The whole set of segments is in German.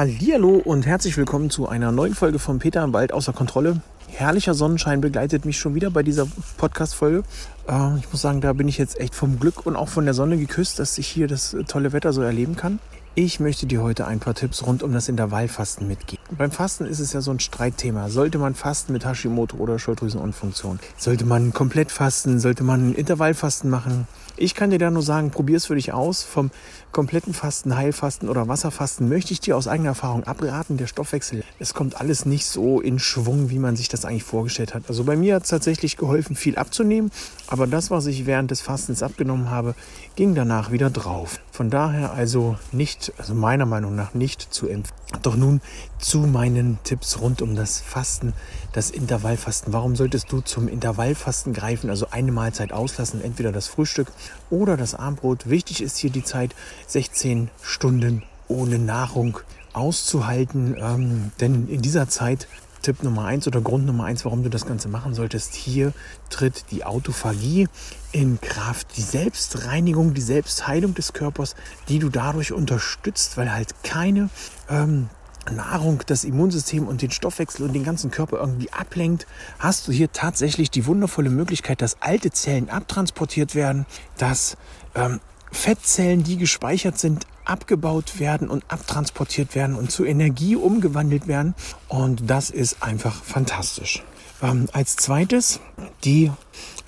Hallihallo und herzlich willkommen zu einer neuen Folge von Peter im Wald außer Kontrolle. Herrlicher Sonnenschein begleitet mich schon wieder bei dieser Podcast-Folge. Äh, ich muss sagen, da bin ich jetzt echt vom Glück und auch von der Sonne geküsst, dass ich hier das tolle Wetter so erleben kann. Ich möchte dir heute ein paar Tipps rund um das Intervallfasten mitgeben. Beim Fasten ist es ja so ein Streitthema. Sollte man fasten mit Hashimoto oder Schilddrüsenunfunktion? Sollte man komplett fasten? Sollte man Intervallfasten machen? Ich kann dir da nur sagen, probier es für dich aus. Vom kompletten Fasten, Heilfasten oder Wasserfasten möchte ich dir aus eigener Erfahrung abraten. Der Stoffwechsel, es kommt alles nicht so in Schwung, wie man sich das eigentlich vorgestellt hat. Also bei mir hat es tatsächlich geholfen, viel abzunehmen. Aber das, was ich während des Fastens abgenommen habe, ging danach wieder drauf. Von daher also nicht, also meiner Meinung nach nicht zu empfehlen. Doch nun zu meinen Tipps rund um das Fasten, das Intervallfasten. Warum solltest du zum Intervallfasten greifen, also eine Mahlzeit auslassen, entweder das Frühstück oder das Abendbrot? Wichtig ist hier die Zeit 16 Stunden ohne Nahrung auszuhalten, ähm, denn in dieser Zeit Tipp Nummer eins oder Grund Nummer eins, warum du das Ganze machen solltest. Hier tritt die Autophagie in Kraft. Die Selbstreinigung, die Selbstheilung des Körpers, die du dadurch unterstützt, weil halt keine ähm, Nahrung das Immunsystem und den Stoffwechsel und den ganzen Körper irgendwie ablenkt, hast du hier tatsächlich die wundervolle Möglichkeit, dass alte Zellen abtransportiert werden, dass ähm, Fettzellen, die gespeichert sind, abgebaut werden und abtransportiert werden und zu Energie umgewandelt werden. Und das ist einfach fantastisch. Ähm, als zweites die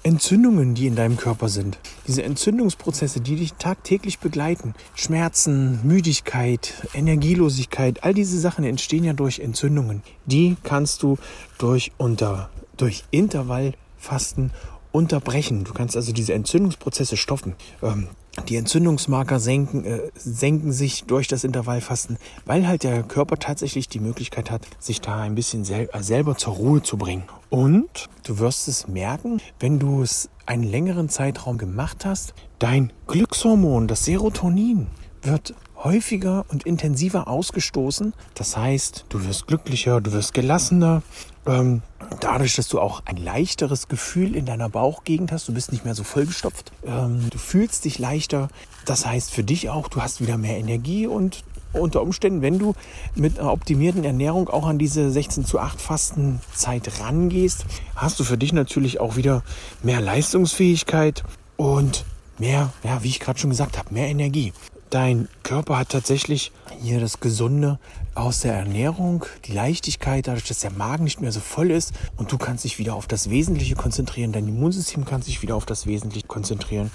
Entzündungen, die in deinem Körper sind. Diese Entzündungsprozesse, die dich tagtäglich begleiten. Schmerzen, Müdigkeit, Energielosigkeit, all diese Sachen entstehen ja durch Entzündungen. Die kannst du durch, unter, durch Intervallfasten unterbrechen. Du kannst also diese Entzündungsprozesse stoppen. Ähm, die Entzündungsmarker senken, äh, senken sich durch das Intervallfasten, weil halt der Körper tatsächlich die Möglichkeit hat, sich da ein bisschen sel äh, selber zur Ruhe zu bringen. Und du wirst es merken, wenn du es einen längeren Zeitraum gemacht hast, dein Glückshormon, das Serotonin, wird häufiger und intensiver ausgestoßen. Das heißt, du wirst glücklicher, du wirst gelassener. Ähm, dadurch, dass du auch ein leichteres Gefühl in deiner Bauchgegend hast, du bist nicht mehr so vollgestopft, ähm, du fühlst dich leichter. Das heißt für dich auch, du hast wieder mehr Energie und unter Umständen, wenn du mit einer optimierten Ernährung auch an diese 16 zu 8 Fastenzeit rangehst, hast du für dich natürlich auch wieder mehr Leistungsfähigkeit und mehr, ja, wie ich gerade schon gesagt habe, mehr Energie. Dein Körper hat tatsächlich hier das Gesunde aus der Ernährung, die Leichtigkeit, dadurch, dass der Magen nicht mehr so voll ist und du kannst dich wieder auf das Wesentliche konzentrieren. Dein Immunsystem kann sich wieder auf das Wesentliche konzentrieren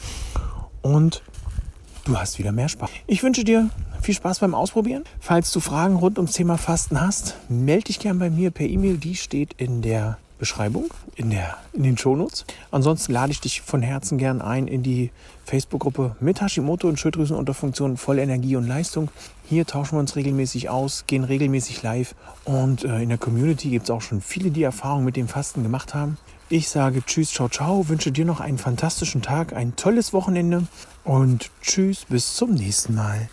und du hast wieder mehr Spaß. Ich wünsche dir viel Spaß beim Ausprobieren. Falls du Fragen rund ums Thema Fasten hast, melde dich gern bei mir per E-Mail. Die steht in der Beschreibung, in, der, in den Shownotes. Ansonsten lade ich dich von Herzen gern ein in die Facebook-Gruppe mit Hashimoto und Schilddrüsenunterfunktion voll Energie und Leistung. Hier tauschen wir uns regelmäßig aus, gehen regelmäßig live und äh, in der Community gibt es auch schon viele, die Erfahrung mit dem Fasten gemacht haben. Ich sage Tschüss, ciao, ciao, wünsche dir noch einen fantastischen Tag, ein tolles Wochenende und Tschüss, bis zum nächsten Mal.